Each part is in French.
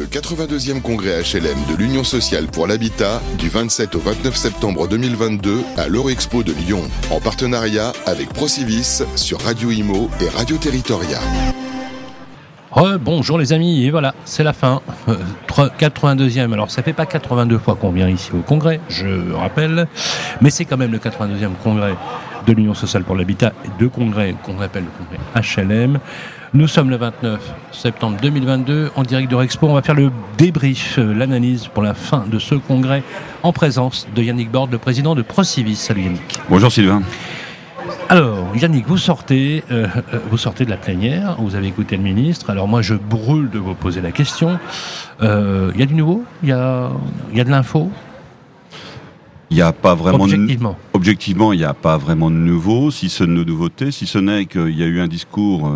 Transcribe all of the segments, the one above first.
Le 82e congrès HLM de l'Union sociale pour l'habitat du 27 au 29 septembre 2022 à l'Eurexpo de Lyon, en partenariat avec Procivis sur Radio Imo et Radio Territoria. bonjour les amis, et voilà, c'est la fin. 82e, alors ça fait pas 82 fois qu'on vient ici au congrès, je rappelle, mais c'est quand même le 82e congrès de l'Union sociale pour l'habitat et deux congrès qu'on appelle le congrès HLM. Nous sommes le 29 septembre 2022 en direct de Rexpo. On va faire le débrief, euh, l'analyse pour la fin de ce congrès en présence de Yannick Borde, le président de Procivis. Salut Yannick. Bonjour Sylvain. Alors, Yannick, vous sortez, euh, euh, vous sortez de la plénière, vous avez écouté le ministre. Alors moi, je brûle de vous poser la question. Il y a du nouveau? Il y a, y a de l'info? Il n'y a pas vraiment objectivement. De, objectivement, il n'y a pas vraiment de nouveau, si ce n'est de nouveauté, si ce n'est qu'il y a eu un discours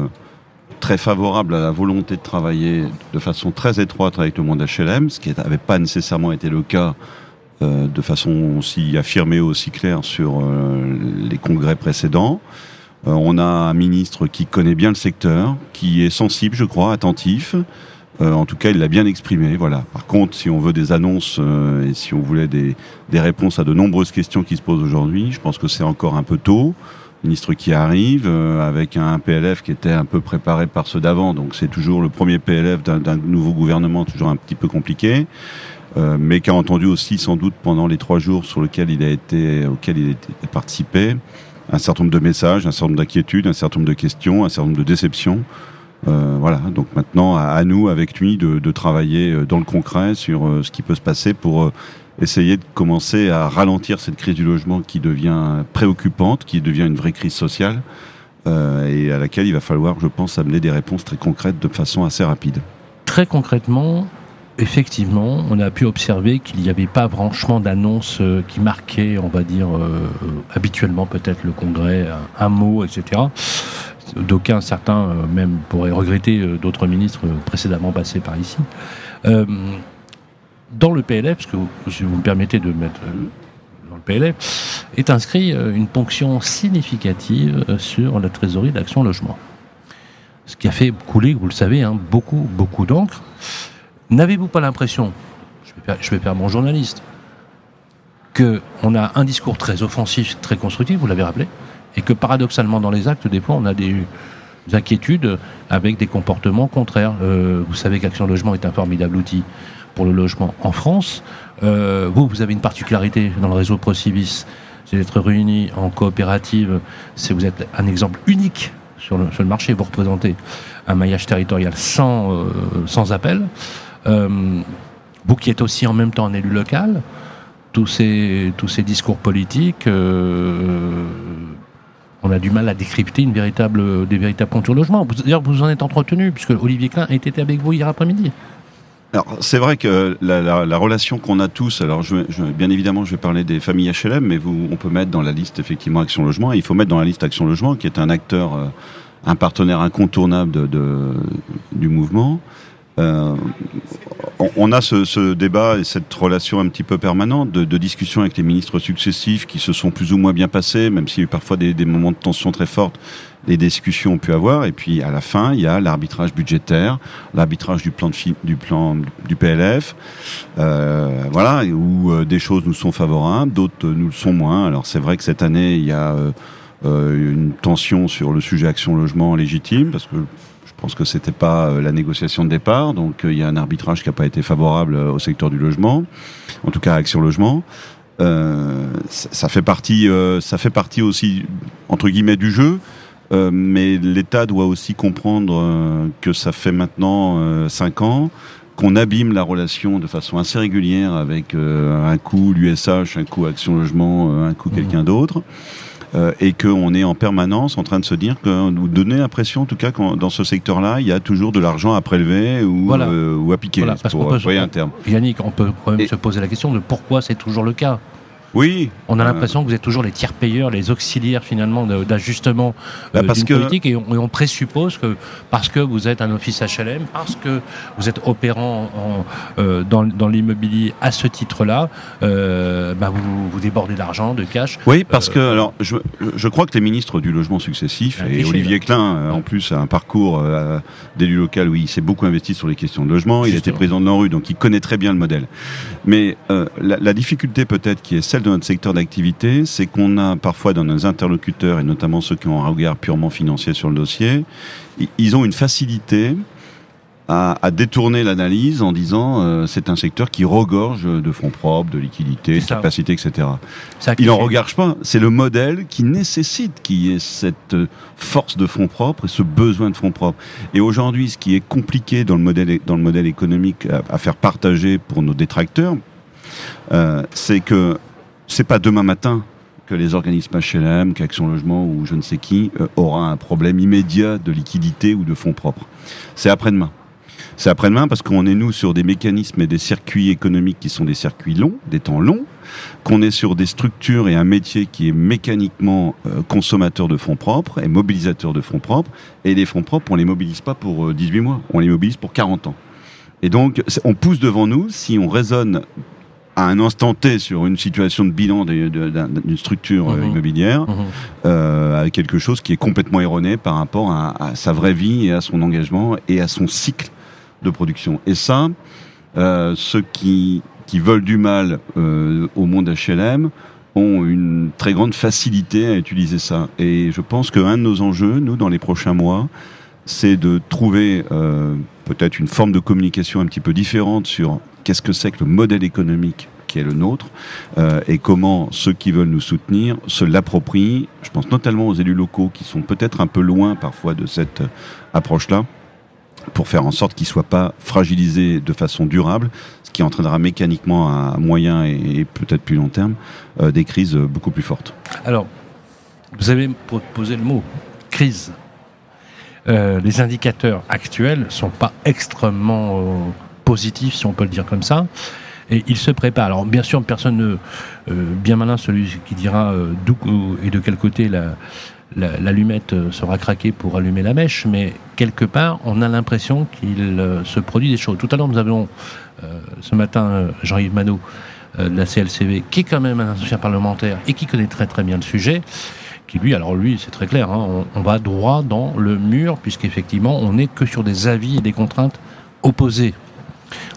très favorable à la volonté de travailler de façon très étroite avec le monde HLM, ce qui n'avait pas nécessairement été le cas euh, de façon aussi affirmée, aussi claire sur euh, les congrès précédents. Euh, on a un ministre qui connaît bien le secteur, qui est sensible, je crois, attentif. En tout cas, il l'a bien exprimé. Voilà. Par contre, si on veut des annonces et si on voulait des, réponses à de nombreuses questions qui se posent aujourd'hui, je pense que c'est encore un peu tôt ministre qui arrive euh, avec un PLF qui était un peu préparé par ceux d'avant. Donc c'est toujours le premier PLF d'un nouveau gouvernement, toujours un petit peu compliqué. Euh, mais qui a entendu aussi sans doute pendant les trois jours sur lesquels il a été, auquel il a participé, un certain nombre de messages, un certain nombre d'inquiétudes, un certain nombre de questions, un certain nombre de déceptions. Euh, voilà, donc maintenant à, nous, avec lui, de, de, travailler dans le concret sur ce qui peut se passer pour essayer de commencer à ralentir cette crise du logement qui devient préoccupante, qui devient une vraie crise sociale, euh, et à laquelle il va falloir, je pense, amener des réponses très concrètes de façon assez rapide. Très concrètement, effectivement, on a pu observer qu'il n'y avait pas franchement d'annonces euh, qui marquaient, on va dire, euh, habituellement peut-être le Congrès, un, mot, etc. D'aucuns, certains même pourraient regretter d'autres ministres précédemment passés par ici dans le PLF, parce que si vous me permettez de mettre euh, dans le PLF, est inscrit euh, une ponction significative euh, sur la trésorerie d'Action Logement. Ce qui a fait couler, vous le savez, hein, beaucoup, beaucoup d'encre. N'avez-vous pas l'impression, je vais, faire, mon journaliste, qu'on a un discours très offensif, très constructif, vous l'avez rappelé, et que paradoxalement dans les actes, des fois, on a des, inquiétudes avec des comportements contraires. vous savez qu'Action Logement est un formidable outil pour le logement en France. Euh, vous, vous avez une particularité dans le réseau Procivis, c'est d'être réunis en coopérative. C'est vous êtes un exemple unique sur le, sur le, marché. Vous représentez un maillage territorial sans, euh, sans appel. Euh, vous qui êtes aussi en même temps un élu local, tous ces, tous ces discours politiques, euh, on a du mal à décrypter des véritables contours logement. D'ailleurs, vous en êtes entretenu, puisque Olivier Klein était avec vous hier après-midi. Alors c'est vrai que la, la, la relation qu'on a tous, alors bien évidemment je vais parler des familles HLM, mais on peut mettre dans la liste effectivement Action Logement, il faut mettre dans la liste Action Logement, qui est un acteur, euh, un partenaire incontournable du mouvement. Euh, on a ce, débat et cette relation un petit peu permanente de, de, discussion avec les ministres successifs qui se sont plus ou moins bien passés, même s'il y a eu parfois des, des moments de tension très fortes les discussions ont pu avoir. Et puis à la fin, il y a l'arbitrage budgétaire, l'arbitrage du plan de du plan du PLF, euh, voilà, où euh, des choses nous sont favorables, d'autres nous le sont moins. Alors c'est vrai que cette année, il y a une tension sur le sujet action logement légitime, parce que pense que c'était pas la négociation de départ, donc il y a un arbitrage qui n'a pas été favorable au secteur du logement, en tout cas à Action Logement. Euh, ça fait partie, ça fait partie aussi entre guillemets du jeu. Euh, mais l'État doit aussi comprendre euh, que ça fait maintenant euh, cinq ans qu'on abîme la relation de façon assez régulière avec un coup l'USH, un coup Action Logement, un coup mmh. quelqu'un d'autre. Et qu'on est en permanence en train de se dire que nous donner l'impression, en tout cas, que dans ce secteur-là, il y a toujours de l'argent à prélever ou, ou à piquer, voilà, parce pour un terme. Yannick, on peut quand même se poser la question de pourquoi c'est toujours le cas. Oui. On a l'impression que vous êtes toujours les tiers payeurs, les auxiliaires finalement d'ajustement Bah, euh, parce d'une que- politique et on, et on présuppose que parce que vous êtes un office HLM, parce que vous êtes opérant en, euh, dans, dans l'immobilier à ce titre-là, euh, bah, vous, vous débordez d'argent, de cash. Oui, parce que alors je, je crois que les ministres du logement successifs Un et cliché, Olivier Klein en plus a un parcours euh, d'élu local où il s'est beaucoup investi sur les questions de logement. Il était président de l'ANRU, donc il connaît très bien le modèle. Mais la, la difficulté peut-être qui est celle de notre secteur d'activité, c'est qu'on a parfois dans nos interlocuteurs et notamment ceux qui ont un regard purement financier sur le dossier, ils ont une facilité à, à détourner l'analyse en disant euh, c'est un secteur qui regorge de fonds propres, de liquidités, de capacités, etc. Il en regorge pas. C'est le modèle qui nécessite qu'il y ait cette force de fonds propres et ce besoin de fonds propres. Et aujourd'hui, ce qui est compliqué dans le modèle, dans le modèle économique à, à faire partager pour nos détracteurs, euh, c'est que c'est pas demain matin que les organismes HLM, qu'Action Logement ou je ne sais qui euh, aura un problème immédiat de liquidité ou de fonds propres. C'est après-demain. C'est après-demain parce qu'on est nous sur des mécanismes et des circuits économiques qui sont des circuits longs, des temps longs, qu'on est sur des structures et un métier qui est mécaniquement euh, consommateur de fonds propres et mobilisateur de fonds propres. Et les fonds propres, on les mobilise pas pour euh, 18 mois, on les mobilise pour 40 ans. Et donc, on pousse devant nous, si on raisonne à un instant T sur une situation de bilan d'une structure euh, Mhm. immobilière, Mhm. euh, avec quelque chose qui est complètement erroné par rapport à, à sa vraie vie et à son engagement et à son cycle de production. Et ça, euh, ceux qui, qui veulent du mal euh, au monde HLM ont une très grande facilité à utiliser ça. Et je pense qu'un de nos enjeux, nous, dans les prochains mois, c'est de trouver euh, peut-être une forme de communication un petit peu différente sur qu'est-ce que c'est que le modèle économique qui est le nôtre euh, et comment ceux qui veulent nous soutenir se l'approprient. Je pense notamment aux élus locaux qui sont peut-être un peu loin parfois de cette euh, approche-là pour faire en sorte qu'ils ne soient pas fragilisés de façon durable, ce qui entraînera mécaniquement à moyen et, peut-être plus long terme euh, des crises beaucoup plus fortes. Alors, vous avez posé le mot crise. Euh, les indicateurs actuels sont pas extrêmement euh, positifs, si on peut le dire comme ça. Et ils se préparent. Alors, bien sûr, personne ne. euh, bien malin, celui qui dira euh, d'où et de quel côté la, la- l'allumette sera craquée pour allumer la mèche, mais quelque part, on a l'impression qu'il se produit des choses. Tout à l'heure, nous avions euh, ce matin Jean-Yves Manot euh, de la CLCV, qui est quand même un ancien parlementaire et qui connaît très très bien le sujet, qui lui, alors lui, c'est très clair, hein, on, va droit dans le mur, puisqu'effectivement, on n'est que sur des avis et des contraintes opposées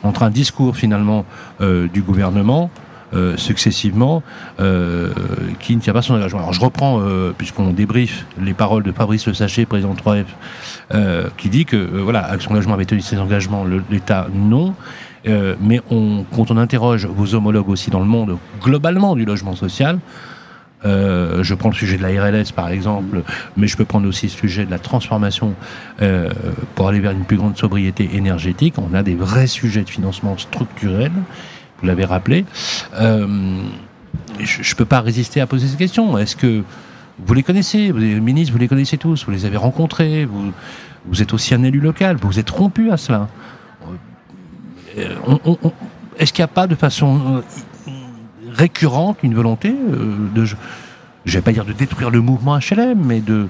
entre un discours finalement euh, du gouvernement euh, successivement euh, qui ne tient pas son engagement. Alors je reprends, puisqu'on débriefe les paroles de Fabrice Le Sachet, président de 3F, euh, qui dit que voilà, Action Logement avait tenu ses engagements, l'État non. Mais quand on interroge vos homologues aussi dans le monde globalement du logement social, euh, je prends le sujet de la RLS par exemple, mais je peux prendre aussi le sujet de la transformation euh, pour aller vers une plus grande sobriété énergétique. On a des vrais sujets de financement structurel, vous l'avez rappelé. Euh, je ne peux pas résister à poser ces questions. Est-ce que vous les connaissez, vous, les ministres, vous les connaissez tous, vous les avez rencontrés, vous, vous êtes aussi un élu local, vous vous êtes rompu à cela. Euh, Est-ce qu'il n'y a pas de façon euh, récurrente une volonté euh, de, je ne vais pas dire de détruire le mouvement HLM, mais de,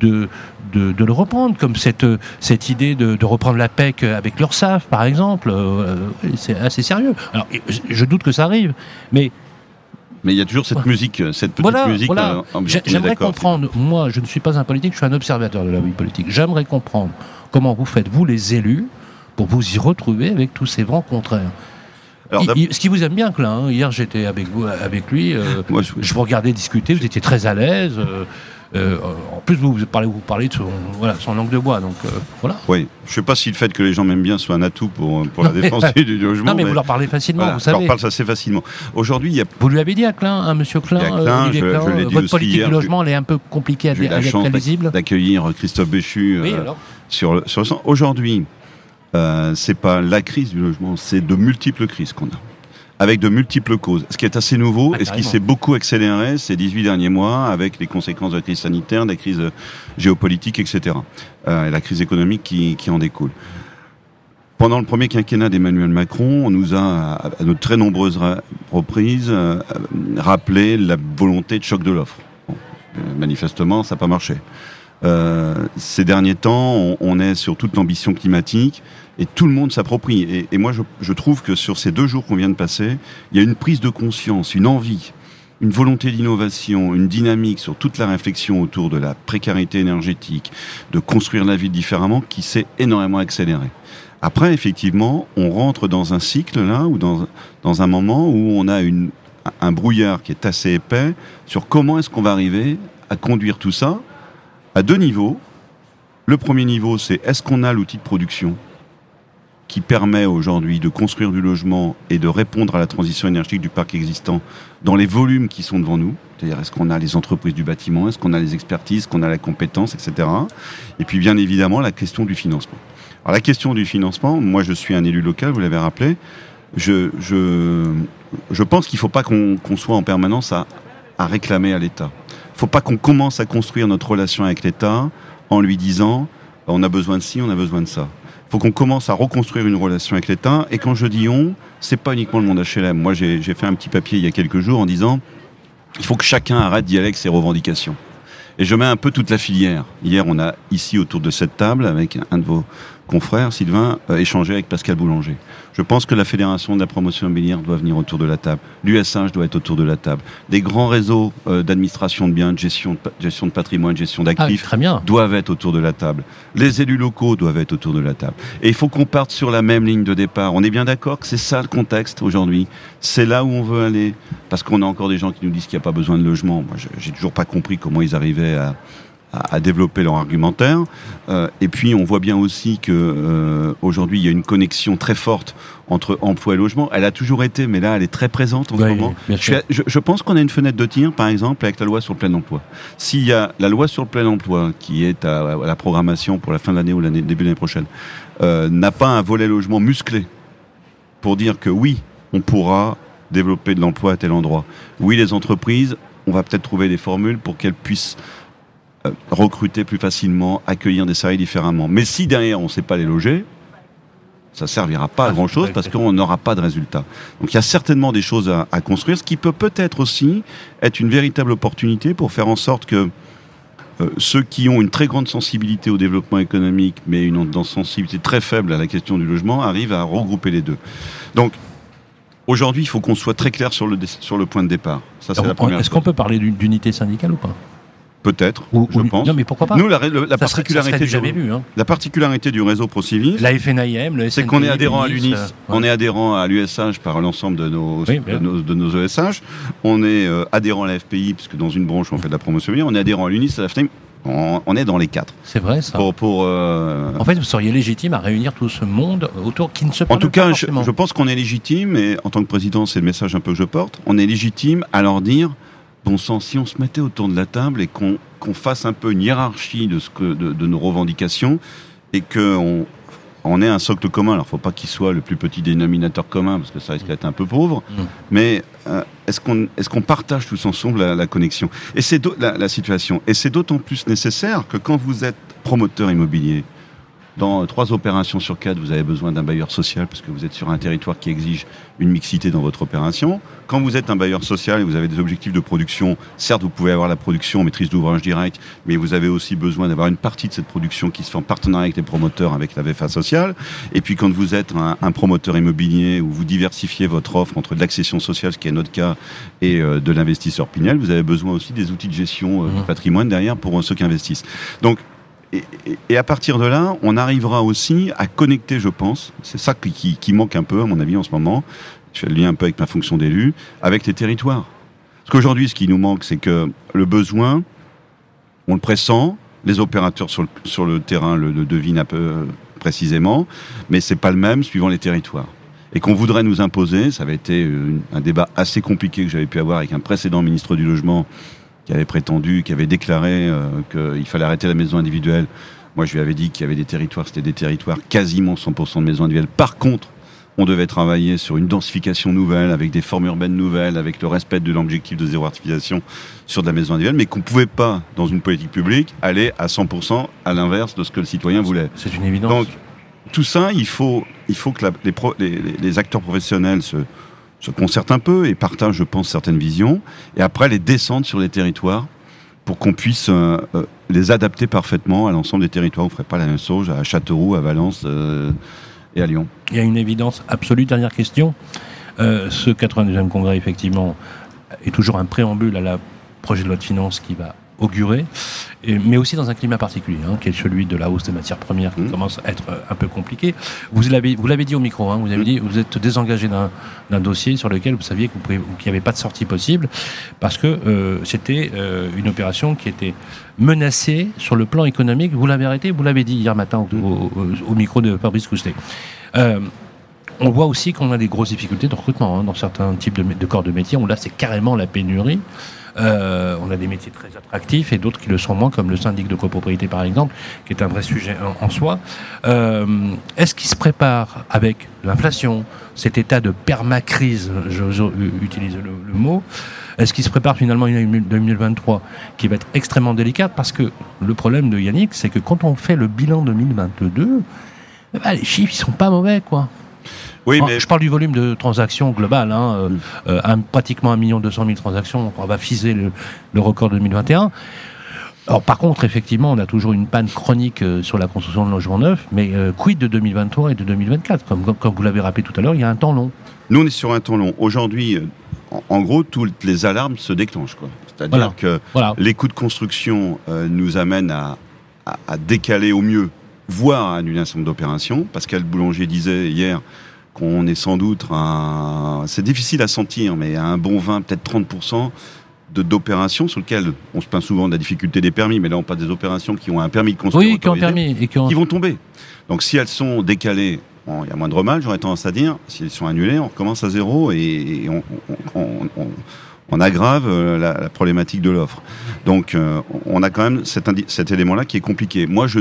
de, de, de le reprendre, comme cette, cette idée de, de reprendre la PEC avec l'URSSAF, par exemple. euh, euh, c'est assez sérieux. Alors, je- doute que ça arrive, mais Mais il y a toujours cette musique, cette petite voilà, musique. voilà. J'aimerais comprendre, moi je ne suis pas un politique, je suis un observateur de la vie politique. J'aimerais comprendre comment vous faites, vous les élus, pour vous y retrouver avec tous ces vents contraires. Alors, Il- d'ab- il- ce qui vous aime bien, Klein, hein. hier j'étais avec vous, avec lui, euh, moi, je- je vous regardais discuter, vous étiez très à l'aise. euh, euh, en plus, vous, vous parlez, vous parlez de son, voilà, son langue de bois, donc euh, voilà. Oui, je sais pas si le fait que les gens m'aiment bien soit un atout pour, pour la Non, défense du du logement. Non, mais, vous leur parlez facilement, voilà, vous je leur savez. parle assez facilement. Aujourd'hui, il y a Vous lui avez dit à Klein, hein, Monsieur Klein, à euh, Klein, Olivier je- Klein, je l'ai euh, dit votre politique hier, du logement, elle est un peu compliquée à, à être chance très lisible. d'accueillir Christophe Béchu Oui, euh, alors sur, le- sur le. Aujourd'hui, euh, c'est pas la crise du logement, c'est de multiples crises qu'on a. Avec de multiples causes. Ce qui est assez nouveau Ah, et ce qui s'est beaucoup accéléré ces 18 derniers mois avec les conséquences de la crise sanitaire, des crises géopolitiques, etc. Euh, et la crise économique qui, qui en découle. pendant le premier quinquennat d'Emmanuel Macron, on nous a, à de très nombreuses reprises, euh, rappelé la volonté de choc de l'offre. manifestement, ça n'a pas marché. ces derniers temps, on, est sur toute l'ambition climatique et tout le monde s'approprie. Et, moi, je, trouve que sur ces deux jours qu'on vient de passer, il y a une prise de conscience, une envie, une volonté d'innovation, une dynamique sur toute la réflexion autour de la précarité énergétique, de construire la ville différemment, qui s'est énormément accélérée. Après, effectivement, on rentre dans un cycle là, ou dans, dans un moment où on a une, un brouillard qui est assez épais sur comment est-ce qu'on va arriver à conduire tout ça à deux niveaux. Le premier niveau, c'est est-ce qu'on a l'outil de production? Qui permet aujourd'hui de construire du logement et de répondre à la transition énergétique du parc existant dans les volumes qui sont devant nous. C'est-à-dire, est-ce qu'on a les entreprises du bâtiment, est-ce qu'on a les expertises, est-ce qu'on a la compétence, etc. Et puis, bien évidemment, la question du financement. Alors, la question du financement, moi, je suis un élu local, vous l'avez rappelé. Je, pense qu'il ne faut pas qu'on soit en permanence à, à réclamer à l'État. Il ne faut pas qu'on commence à construire notre relation avec l'État en lui disant on a besoin de ci, on a besoin de ça faut qu'on commence à reconstruire une relation avec l'État. Et quand je dis on, c'est pas uniquement le monde HLM. Moi, j'ai fait un petit papier il y a quelques jours en disant il faut que chacun arrête d'y aller avec ses revendications. Et je mets un peu toute la filière. Hier, on a ici autour de cette table, avec un de vos confrère, Sylvain, euh, échanger avec Pascal Boulanger. Je pense que la Fédération de la promotion immobilière doit venir autour de la table. L'USH doit être autour de la table. Des grands réseaux euh, d'administration de biens, de gestion de, gestion de patrimoine, gestion ah d'actifs doivent être autour de la table. Les élus locaux doivent être autour de la table. Et il faut qu'on parte sur la même ligne de départ. On est bien d'accord que c'est ça le contexte aujourd'hui. C'est là où on veut aller. Parce qu'on a encore des gens qui nous disent qu'il n'y a pas besoin de logement. Moi, j'ai toujours pas compris comment ils arrivaient à, à, développer leur argumentaire. Euh, et puis on voit bien aussi que euh, aujourd'hui il y a une connexion très forte entre emploi et logement. Elle a toujours été, mais là elle est très présente en ce moment. Je, je, pense qu'on a une fenêtre de tir, par exemple, avec la loi sur le plein emploi. S'il y a la loi sur le plein emploi qui est à, la programmation pour la fin de l'année ou l'année début de l'année prochaine, euh, n'a pas un volet logement musclé pour dire que oui, on pourra développer de l'emploi à tel endroit. Oui, les entreprises, on va peut-être trouver des formules pour qu'elles puissent recruter plus facilement, accueillir des salariés différemment. Mais si derrière on ne sait pas les loger, ça servira pas à ah, grand chose parce qu'on n'aura pas de résultat. Donc il y a certainement des choses à, construire, ce qui peut peut-être aussi être une véritable opportunité pour faire en sorte que euh, ceux qui ont une très grande sensibilité au développement économique, mais une, sensibilité très faible à la question du logement, arrivent à regrouper les deux. Donc aujourd'hui, il faut qu'on soit très clair sur le, sur le point de départ. Ça, c'est la première. Est-ce qu'on peut parler d'unité syndicale ou pas? Peut-être, je pense. Non, mais pourquoi pas. Nous, la, particularité, du, hein. la particularité du réseau ProCivis, la FNIM, le c'est qu'on est adhérent à l'UNIS, euh, on est adhérent à l'USH par l'ensemble de nos, de nos, ESH, on est euh, adhérent à la FPI, puisque dans une branche on fait de la promotion, on est adhérent à l'UNIS, à la FNIM, on, est dans les quatre. C'est vrai ça. Pour, euh, En fait, vous seriez légitime à réunir tout ce monde autour qui ne se parle En tout cas, je, je, pense qu'on est légitime, et en tant que président, c'est le message un peu que je porte, on est légitime à leur dire bon sang, si on se mettait autour de la table et qu'on fasse un peu une hiérarchie de, ce que, de, nos revendications et qu'on on ait un socle commun. Alors, il ne faut pas qu'il soit le plus petit dénominateur commun, parce que ça risque d'être un peu pauvre. Mm. Mais euh, est-ce qu'on est qu'on partage tous ensemble la, connexion? Et c'est la, la situation. Et c'est d'autant plus nécessaire que quand vous êtes promoteur immobilier, dans trois opérations sur quatre, vous avez besoin d'un bailleur social parce que vous êtes sur un territoire qui exige une mixité dans votre opération. Quand vous êtes un bailleur social et vous avez des objectifs de production, certes, vous pouvez avoir la production maîtrise d'ouvrage direct, mais vous avez aussi besoin d'avoir une partie de cette production qui se fait en partenariat avec les promoteurs, avec la VFA sociale. Et puis quand vous êtes un, promoteur immobilier où vous diversifiez votre offre entre de l'accession sociale, ce qui est notre cas, et euh, de l'investisseur Pinel, vous avez besoin aussi des outils de gestion euh, du mmh. patrimoine derrière pour ceux qui investissent. Donc et, à partir de là, on arrivera aussi à connecter, je pense, c'est ça qui, manque un peu, à mon avis, en ce moment, je fais le lien un peu avec ma fonction d'élu, avec les territoires. Parce qu'aujourd'hui, ce qui nous manque, c'est que le besoin, on le pressent, les opérateurs sur le, terrain le, devinent un peu euh, précisément, mais c'est pas le même suivant les territoires. Et qu'on voudrait nous imposer, ça avait été un débat assez compliqué que j'avais pu avoir avec un précédent ministre du Logement qui avait prétendu, qui avait déclaré euh, qu'il fallait arrêter la maison individuelle. Moi, je lui avais dit qu'il y avait des territoires, c'était des territoires quasiment 100% de maisons individuelles. Par contre, on devait travailler sur une densification nouvelle, avec des formes urbaines nouvelles, avec le respect de l'objectif de zéro artificialisation sur de la maison individuelle, mais qu'on ne pouvait pas, dans une politique publique, aller à 100% à l'inverse de ce que le citoyen voulait. C'est une évidence. Donc, tout ça, il faut, il faut que les, les, acteurs professionnels se, se concertent un peu et partagent, je pense, certaines visions, et après les descendent sur les territoires pour qu'on puisse euh, euh, les adapter parfaitement à l'ensemble des territoires. On ne ferait pas la même chose à Châteauroux, à Valence euh, et à Lyon. Il y a une évidence absolue. Dernière question. ce 92e congrès, effectivement, est toujours un préambule à la projet de loi de finances qui va auguré, mais aussi dans un climat particulier, hein, qui est celui de la hausse des matières premières qui mmh. commence à être euh, un peu compliqué. Vous l'avez, vous l'avez dit au micro, hein, vous avez mmh. dit, vous êtes désengagé d'un dossier sur lequel vous saviez qu'il n'y avait pas de sortie possible, parce que euh, c'était euh, une opération qui était menacée sur le plan économique. Vous l'avez arrêté, vous l'avez dit hier matin au, mmh. micro de Fabrice Coustet. on voit aussi qu'on a des grosses difficultés de recrutement hein, dans certains types de, de corps de métier, où là c'est carrément la pénurie. Euh, on a des métiers très attractifs et d'autres qui le sont moins, comme le syndic de copropriété par exemple, qui est un vrai sujet en, soi. Euh, est-ce qu'il se prépare avec l'inflation, cet état de permacrise, j'ose utiliser le, mot, est-ce qu'il se prépare finalement une 2023 qui va être extrêmement délicate? Parce que le problème de Yannick, c'est que quand on fait le bilan 2022, eh ben, les chiffres ils sont pas mauvais, quoi. Oui, mais... Je parle du volume de transactions global, hein, euh, euh, pratiquement 1 million 200 000 transactions, on va fiser le, record de 2021. Alors par contre, effectivement, on a toujours une panne chronique euh, sur la construction de logements neufs, mais quid de 2023 et de 2024 comme, comme vous l'avez rappelé tout à l'heure, il y a un temps long. Nous, on est sur un temps long. Aujourd'hui, en, gros, toutes les alarmes se déclenchent. C'est-à-dire que les coûts de construction nous amènent à, à, décaler au mieux, voire à annuler un certain nombre d'opérations. Pascal Boulanger disait hier qu'on est sans doute un... C'est difficile à sentir, mais un bon 20, peut-être 30% d'opérations sur lesquelles on se plaint souvent de la difficulté des permis, mais là on parle des opérations qui ont un permis de construire oui, qui, ont permis et qui, vont tomber. Donc si elles sont décalées, il y a moindre mal, j'aurais tendance à dire. Si elles sont annulées, on recommence à zéro et, on, aggrave euh, la, problématique de l'offre. Donc euh, on a quand même cet, cet élément-là qui est compliqué. Moi, je,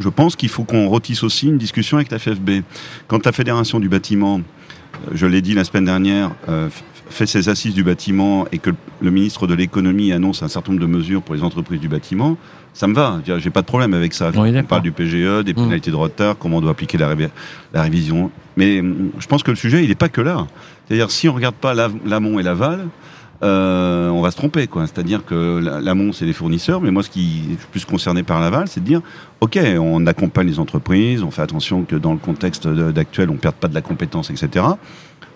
je pense qu'il faut qu'on rôtisse aussi une discussion avec la FFB. Quand la Fédération du bâtiment, euh, je l'ai dit la semaine dernière, euh, fait ses assises du bâtiment et que le ministre de l'économie annonce un certain nombre de mesures pour les entreprises du bâtiment, ça me va. J'ai pas de problème avec ça. on parle du PGE, des mmh. pénalités de retard, comment on doit appliquer la, la révision. Mais hum, je pense que le sujet, il n'est pas que là. C'est-à-dire, si on regarde pas l'amont et l'aval, euh, on va se tromper, quoi. C'est-à-dire que l'amont, c'est les fournisseurs, mais moi, ce qui est plus concerné par l'aval, c'est de dire, ok, on accompagne les entreprises, on fait attention que dans le contexte d'actuel, on ne perde pas de la compétence, etc.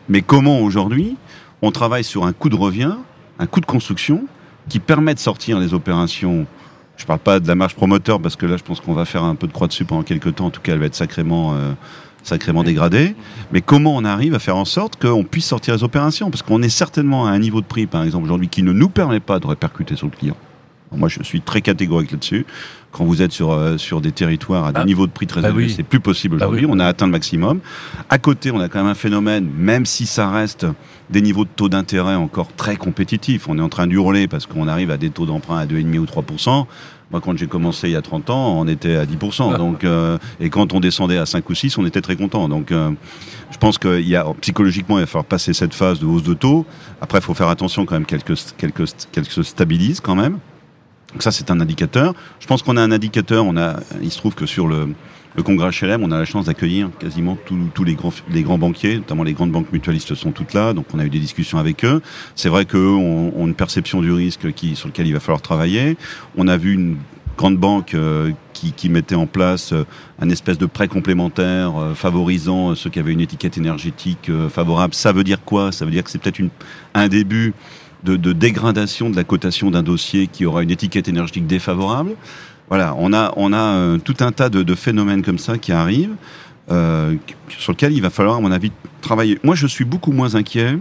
Mais comment aujourd'hui, on travaille sur un coût de revient, un coût de construction, qui permet de sortir les opérations? Je parle pas de la marge promoteur parce que là, je pense qu'on va faire un peu de croix dessus pendant quelques temps. En tout cas, elle va être sacrément euh, sacrément dégradé. Mais comment on arrive à faire en sorte qu'on puisse sortir les opérations? Parce qu'on est certainement à un niveau de prix, par exemple, aujourd'hui, qui ne nous permet pas de répercuter sur le client. Moi, je suis très catégorique là-dessus. Quand vous êtes sur, euh, sur des territoires à des ah. niveaux de prix très bah élevés, c'est plus possible bah aujourd'hui. On a atteint le maximum. À côté, on a quand même un phénomène, même si ça reste des niveaux de taux d'intérêt encore très compétitifs. On est en train d'hurler parce qu'on arrive à des taux d'emprunt à 2,5 ou 3% moi, quand j'ai commencé il y a 30 ans, on était à 10%. Donc, euh, et quand on descendait à 5 ou 6, on était très content. Donc, euh, je pense qu'il y a, psychologiquement, il va falloir passer cette phase de hausse de taux. Après, il faut faire attention quand même qu'elle se stabilise quand même. Donc ça, c'est un indicateur. Je pense qu'on a un indicateur. On a, il se trouve que sur le, le congrès HLM, on a la chance d'accueillir quasiment tous les grands, les grands banquiers, notamment les grandes banques mutualistes sont toutes là, donc on a eu des discussions avec eux. C'est vrai qu'eux ont, ont, une perception du risque qui, sur lequel il va falloir travailler. On a vu une grande banque euh, qui, qui, mettait en place euh, un espèce de prêt complémentaire euh, favorisant ceux qui avaient une étiquette énergétique favorable. Ça veut dire quoi? Ça veut dire que c'est peut-être un début de, dégradation de la cotation d'un dossier qui aura une étiquette énergétique défavorable. Voilà, on a, on a euh, tout un tas de, phénomènes comme ça qui arrivent, euh, sur lesquels il va falloir, à mon avis, travailler. Moi, je suis beaucoup moins inquiet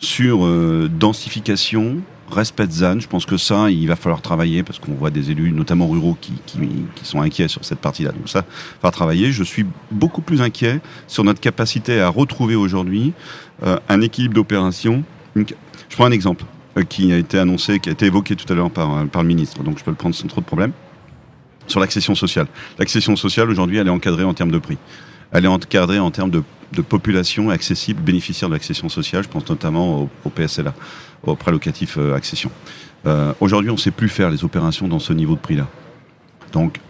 sur euh, densification, respect de ZAN. Je pense que ça, il va falloir travailler parce qu'on voit des élus, notamment ruraux, qui, qui, sont inquiets sur cette partie-là. Donc ça, va travailler. Je suis beaucoup plus inquiet sur notre capacité à retrouver aujourd'hui un équilibre d'opération. Je prends un exemple euh, qui a été annoncé, qui a été évoqué tout à l'heure par, par le ministre, donc je peux le prendre sans trop de problème sur l'accession sociale. L'accession sociale, aujourd'hui, elle est encadrée en termes de prix. Elle est encadrée en termes de, population accessible, bénéficiaire de l'accession sociale. Je pense notamment au, PSLA, au prêt locatif euh, accession. Euh, aujourd'hui, on ne sait plus faire les opérations dans ce niveau de prix-là. Donc,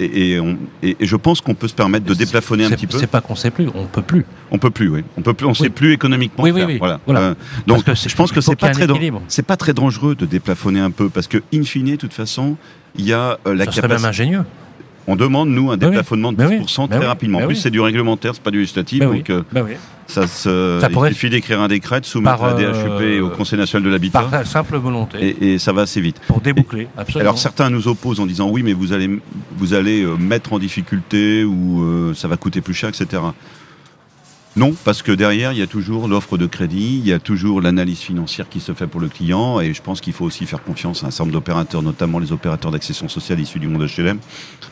et, et, on- et- et je pense qu'on peut se permettre de déplafonner un petit peu. C'est pas qu'on sait plus, on peut plus. On peut plus, oui. On peut plus, on sait plus économiquement Oui, oui, faire. oui. Voilà. Voilà. Euh, donc, je pense que c'est pas très, c'est pas très dangereux de déplafonner un peu, parce que in fine, de toute façon, il y a euh, la Ça serait même capacité. ingénieux. On demande nous un oui. déplafonnement de Ben oui. 10% Ben très oui. rapidement. En plus, c'est du réglementaire, c'est pas du législatif, donc euh, ça se. Ça il pourrait- suffit d'écrire un décret, de soumettre à la DHUP et euh, au Conseil national de l'habitat, Par simple volonté, et, et ça va assez vite. pour déboucler, absolument. Alors certains nous opposent en disant oui, mais vous allez vous allez euh, mettre en difficulté ou ça va coûter plus cher, etc. Non, parce que derrière, il y a toujours l'offre de crédit, il y a toujours l'analyse financière qui se fait pour le client, et je pense qu'il faut aussi faire confiance à un certain nombre d'opérateurs, notamment les opérateurs d'accession sociale issus du monde HLM,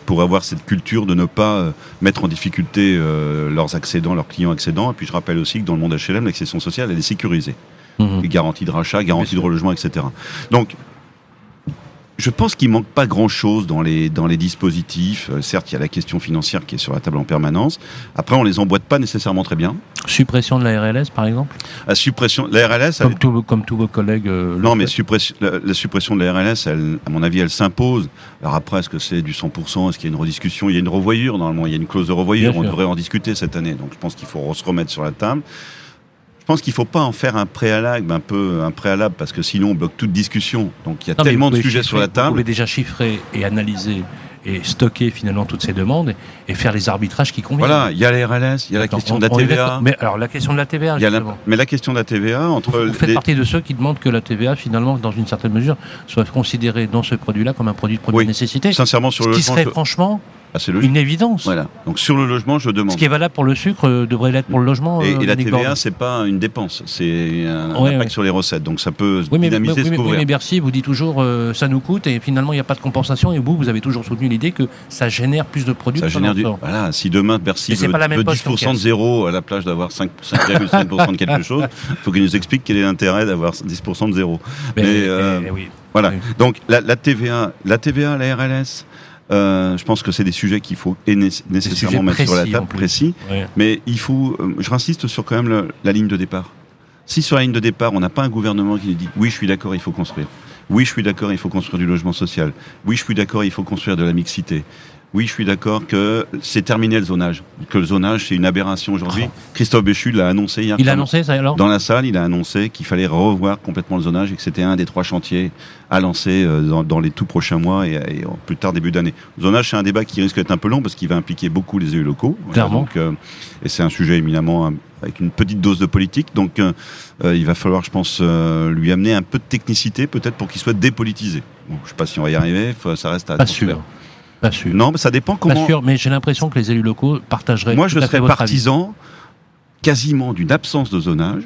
pour avoir cette culture de ne pas euh, mettre en difficulté euh, leurs accédants, leurs clients accédants. Et puis je rappelle aussi que dans le monde HLM, l'accession sociale, elle est sécurisée Mhm. garantie de rachat, garantie de relogement, etc. Donc, je pense qu'il manque pas grand-chose dans les dans les dispositifs. Euh, certes, il y a la question financière qui est sur la table en permanence. Après, on les emboîte pas nécessairement très bien. Suppression de la RLS, par exemple? La suppression, la RLS, elle- comme, tous- comme tous vos collègues. euh, non, mais suppression, la, la suppression de la RLS, elle, à mon avis, elle s'impose. Alors après, est-ce que c'est du 100% Est-ce qu'il y a une rediscussion? Il y a une revoyure, normalement. Il y a une clause de revoyure. Bien On sûr. devrait en discuter cette année. Donc, je pense qu'il faut se remettre sur la table. Je pense qu'il faut pas en faire un préalable, un peu un préalable, parce que sinon on bloque toute discussion. Donc il y a Non, tellement vous de sujets chiffrer- sur la Vous table. pouvez déjà chiffrer et analyser et stocker finalement toutes ces demandes et faire les arbitrages qui conviennent. Voilà, il y a la RLS, il y a la question de la TVA. Mais alors la question de la TVA, la- mais la question de la TVA entre Vous faites les- partie de ceux qui demandent que la TVA, finalement, dans une certaine mesure, soit considérée dans ce produit-là comme un produit de première Oui. nécessité. sincèrement sur Ce le qui serait franchement ah, c'est une évidence. Voilà. Donc sur le logement, je demande. Ce qui est valable pour le sucre euh, devrait l'être pour le logement. Et, euh, et la TVA, c'est pas une dépense, c'est un, Ouais, impact ouais. sur les recettes. Donc ça peut Oui mais, dynamiser, oui, se mais- oui, couvrir. mais Bercy vous dit toujours euh, ça nous coûte et finalement il n'y a pas de compensation et vous vous avez toujours soutenu l'idée que ça génère plus de produits. Ça génère du. Voilà, si demain Bercy veut, pas la même veut poche 10% de zéro à la plage d'avoir 5 5,5% de quelque chose, il faut qu'il nous explique quel est l'intérêt d'avoir 10% de zéro. Mais, Mais, euh, mais oui. Voilà. Donc la, la TVA, la TVA, la RLS, euh, je pense que c'est des sujets qu'il faut nécessairement mettre sur la table, précis. Ouais. Mais il faut, euh, je insiste sur quand même le- la ligne de départ. Si sur la ligne de départ, on n'a pas un gouvernement qui nous dit oui, je suis d'accord, il faut construire. Oui, je suis d'accord, il faut construire du logement social. Oui, je suis d'accord, il faut construire de la mixité. Oui, je suis d'accord que c'est terminé le zonage. Que le zonage, c'est une aberration aujourd'hui. Christophe Béchu l'a annoncé hier. Il a annoncé ça alors dans la salle, il a annoncé qu'il fallait revoir complètement le zonage et que c'était un des trois chantiers à lancer euh, dans, dans les tout prochains mois et, plus tard début d'année. Le zonage, c'est un débat qui risque d'être un peu long parce qu'il va impliquer beaucoup les élus locaux. Clairement. donc, euh, et c'est un sujet éminemment avec une petite dose de politique. Donc, euh, euh, il va falloir, je pense, euh, lui amener un peu de technicité, peut-être pour qu'il soit dépolitisé. Bon, je sais pas si on va y arriver. faut- ça reste à Pas sûr. Pas sûr. Non, mais ça dépend Pas comment. sûr, mais j'ai l'impression que les élus locaux partageraient. Moi, tout je à fait serais avis. partisan quasiment d'une absence de zonage,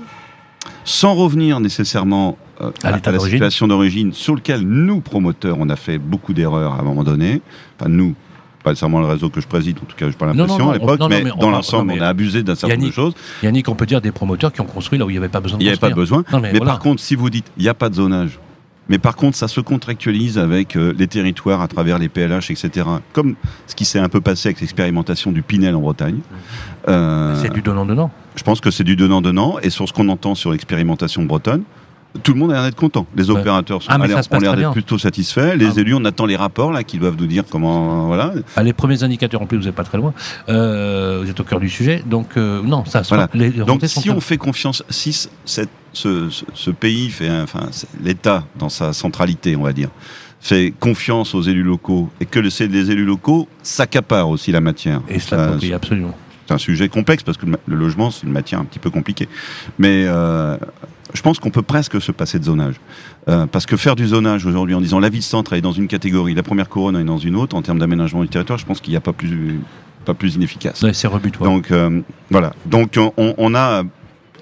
sans revenir nécessairement euh, À à, l'état à la situation d'origine, sur lequel nous, promoteurs, on a fait beaucoup d'erreurs à un moment donné. Enfin, nous, pas nécessairement le réseau que je préside, en tout cas, j'ai pas l'impression à l'époque, mais, dans l'ensemble, on a abusé d'un certain nombre de choses. Yannick, on peut dire des promoteurs qui ont construit là où il n'y avait pas besoin de Il n'y avait pas besoin. Non, mais mais voilà. par contre, si vous dites, il n'y a pas de zonage, mais par contre, ça se contractualise avec euh, les territoires à travers les PLH, etc. Comme ce qui s'est un peu passé avec l'expérimentation du Pinel en Bretagne. Euh, C'est du donnant-donnant. je pense que c'est du donnant-donnant. Et sur ce qu'on entend sur l'expérimentation bretonne, tout le monde a l'air d'être content. Les opérateurs sont, Ah, mais a l'air- ça se ont l'air d'être plutôt satisfaits. Les Ah. élus, on attend les rapports là qui doivent nous dire comment. Voilà. Ah, les premiers indicateurs, en plus, vous n'êtes pas très loin. Euh, vous êtes au cœur du sujet. Donc, euh, non, ça Voilà. les, les Donc si on fait confiance, si cette- ce, ce- ce pays fait, enfin l'État dans sa centralité, on va dire, fait confiance aux élus locaux et que le- c'est les élus locaux s'accaparent aussi la matière. Et cela, Euh, oui, absolument. c'est un sujet complexe parce que le logement, c'est une matière un petit peu compliquée. Mais euh, je pense qu'on peut presque se passer de zonage. Euh, parce que faire du zonage aujourd'hui en disant la ville-centre est dans une catégorie, la première couronne est dans une autre, en termes d'aménagement du territoire, je pense qu'il n'y a pas plus, pas plus inefficace. Ouais, c'est rebutoire. Donc euh, voilà. Donc on, on a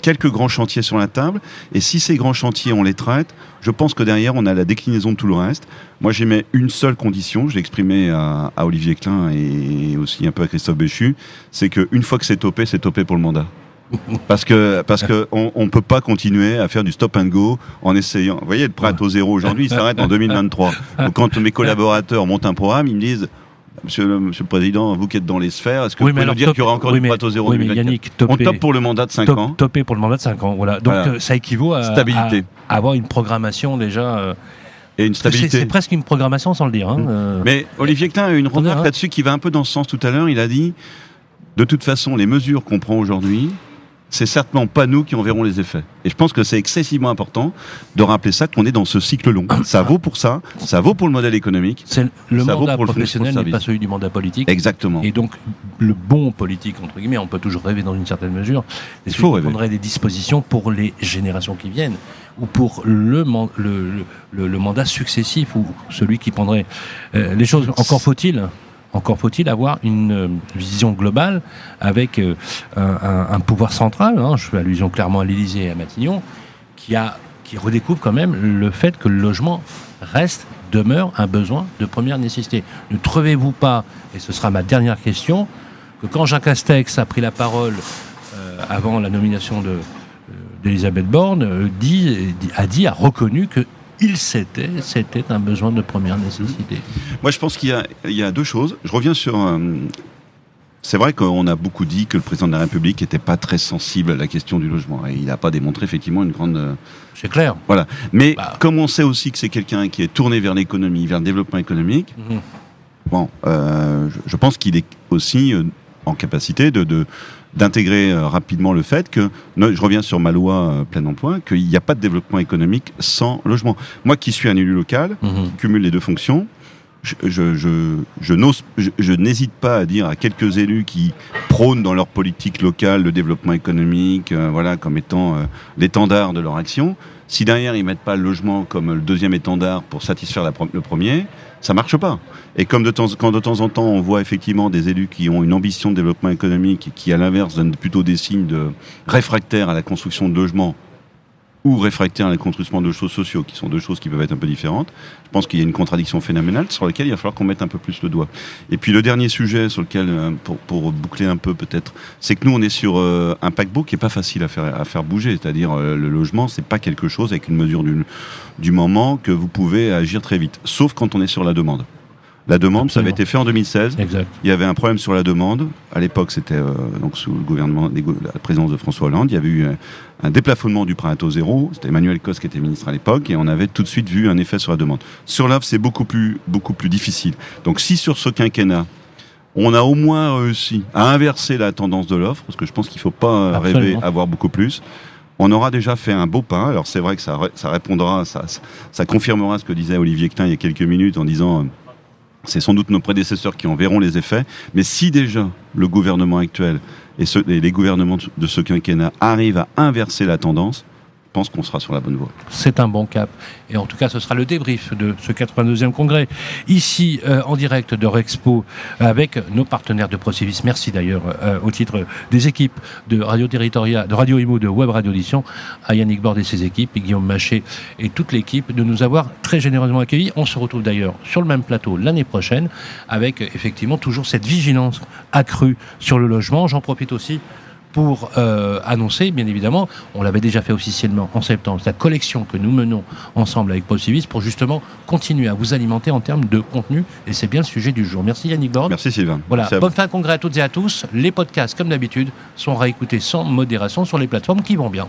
quelques grands chantiers sur la table. Et si ces grands chantiers, on les traite, je pense que derrière, on a la déclinaison de tout le reste. Moi, j'émets une seule condition, je l'ai exprimé à, à Olivier Klein et aussi un peu à Christophe Béchu, c'est qu'une fois que c'est topé, c'est topé pour le mandat. Parce que parce que on, on peut pas continuer à faire du stop and go en essayant. Vous voyez, le prêt au zéro aujourd'hui, il s'arrête en 2023. Donc quand mes collaborateurs montent un programme, ils me disent Monsieur le, monsieur le Président, vous qui êtes dans les sphères, est-ce que Oui, vous pouvez nous dire qu'il y aura encore oui, du mais- prêt au zéro oui, mais 2024? Yannick, On top pour le mandat de 5 top- ans. topé pour le mandat de 5 ans. Voilà. Donc Voilà. euh, ça équivaut à, Stabilité. à avoir une programmation déjà. euh, et une stabilité. C'est presque une programmation sans le dire. Hein, mmh. euh. Mais Olivier Klein a une remarque hein. là-dessus qui va un peu dans ce sens tout à l'heure. Il a dit, de toute façon, les mesures qu'on prend aujourd'hui, c'est certainement pas nous qui en verrons les effets. Et je pense que c'est excessivement important de rappeler ça, qu'on est dans ce cycle long. Ça vaut pour ça, ça vaut pour le modèle économique. C'est le mandat professionnel n'est pas celui du mandat politique. Exactement. Et donc, le bon politique, entre guillemets, on peut toujours rêver dans une certaine mesure, il faut rêver. prendrait des dispositions pour les générations qui viennent ou pour le, le, le, mandat successif ou celui qui prendrait euh, les choses. Encore faut-il encore faut-il avoir une euh, vision globale avec euh, un, pouvoir central, hein, je fais allusion clairement à l'Élysée et à Matignon, qui, redécouvre quand même le fait que le logement reste, demeure un besoin de première nécessité. Ne trouvez-vous pas, et ce sera ma dernière question, que quand Jean Castex a pris la parole euh, avant la nomination de, d'Elisabeth Borne, a dit, a reconnu que il s'était, c'était un besoin de première nécessité. Moi, je pense qu'il y, a, deux choses. Je reviens sur. Euh, c'est vrai qu'on a beaucoup dit que le président de la République n'était pas très sensible à la question du logement. Et il n'a pas démontré effectivement une grande. Euh, c'est clair. Voilà. Mais bah. comme on sait aussi que c'est quelqu'un qui est tourné vers l'économie, vers le développement économique, mhm. bon, euh, je, pense qu'il est aussi en capacité de d'intégrer euh, rapidement le fait que, je reviens sur ma loi euh, plein emploi, qu'il n'y a pas de développement économique sans logement. Moi qui suis un élu local, mhm. qui cumule les deux fonctions, je, je, je, je n'ose, je, n'hésite pas à dire à quelques élus qui prônent dans leur politique locale le développement économique, euh, voilà, comme étant l'étendard de leur action. Si derrière ils mettent pas le logement comme le deuxième étendard pour satisfaire la, le premier, ça marche pas. Et comme de temps, quand de temps en temps on voit effectivement des élus qui ont une ambition de développement économique et qui à l'inverse donnent plutôt des signes de réfractaires à la construction de logements ou réfractaires à construction de choses sociaux, qui sont deux choses qui peuvent être un peu différentes. Je pense qu'il y a une contradiction phénoménale sur laquelle il va falloir qu'on mette un peu plus le doigt. Et puis le dernier sujet sur lequel, euh, pour, boucler un peu peut-être, c'est que nous on est sur euh, un paquebot qui est pas facile à faire bouger. C'est-à-dire euh, le logement, c'est pas quelque chose avec une mesure du moment que vous pouvez agir très vite, sauf quand on est sur la demande. La demande, ça avait été fait en 2016. Exact. Il y avait un problème sur la demande. À l'époque, c'était euh, donc sous le gouvernement, la présidence de François Hollande. Il y avait eu un, déplafonnement du prêt à taux zéro. C'était Emmanuel Cos qui était ministre à l'époque, et on avait tout de suite vu un effet sur la demande. Sur l'offre, c'est beaucoup plus beaucoup plus difficile. Donc, si sur ce quinquennat on a au moins réussi à inverser la tendance de l'offre, parce que je pense qu'il ne faut pas rêver à avoir beaucoup plus. On aura déjà fait un beau pas. Alors c'est vrai que ça, ça répondra, ça, ça confirmera ce que disait Olivier Klein il y a quelques minutes en disant c'est sans doute nos prédécesseurs qui en verront les effets. Mais si déjà le gouvernement actuel et, les gouvernements de ce quinquennat arrivent à inverser la tendance, pense qu'on sera sur la bonne voie. C'est un bon cap. Et en tout cas, ce sera le débrief de ce 82e congrès. Ici, euh, en direct de Rexpo, avec nos partenaires de Procivis. Merci d'ailleurs euh, au titre des équipes de Radio Territoria, de Radio Imo, de Web Radio Audition, à Yannick Bord et ses équipes, et Guillaume Maché et toute l'équipe de nous avoir très généreusement accueillis. On se retrouve d'ailleurs sur le même plateau l'année prochaine, avec effectivement toujours cette vigilance accrue sur le logement. J'en profite aussi pour euh, annoncer, bien évidemment, on l'avait déjà fait officiellement en septembre, la collection que nous menons ensemble avec Civis pour justement continuer à vous alimenter en termes de contenu. Et c'est bien le sujet du jour. Merci Yannick Bord. Merci Sylvain. Voilà, bonne fin de congrès à toutes et à tous. Les podcasts, comme d'habitude, sont réécoutés sans modération sur les plateformes qui vont bien.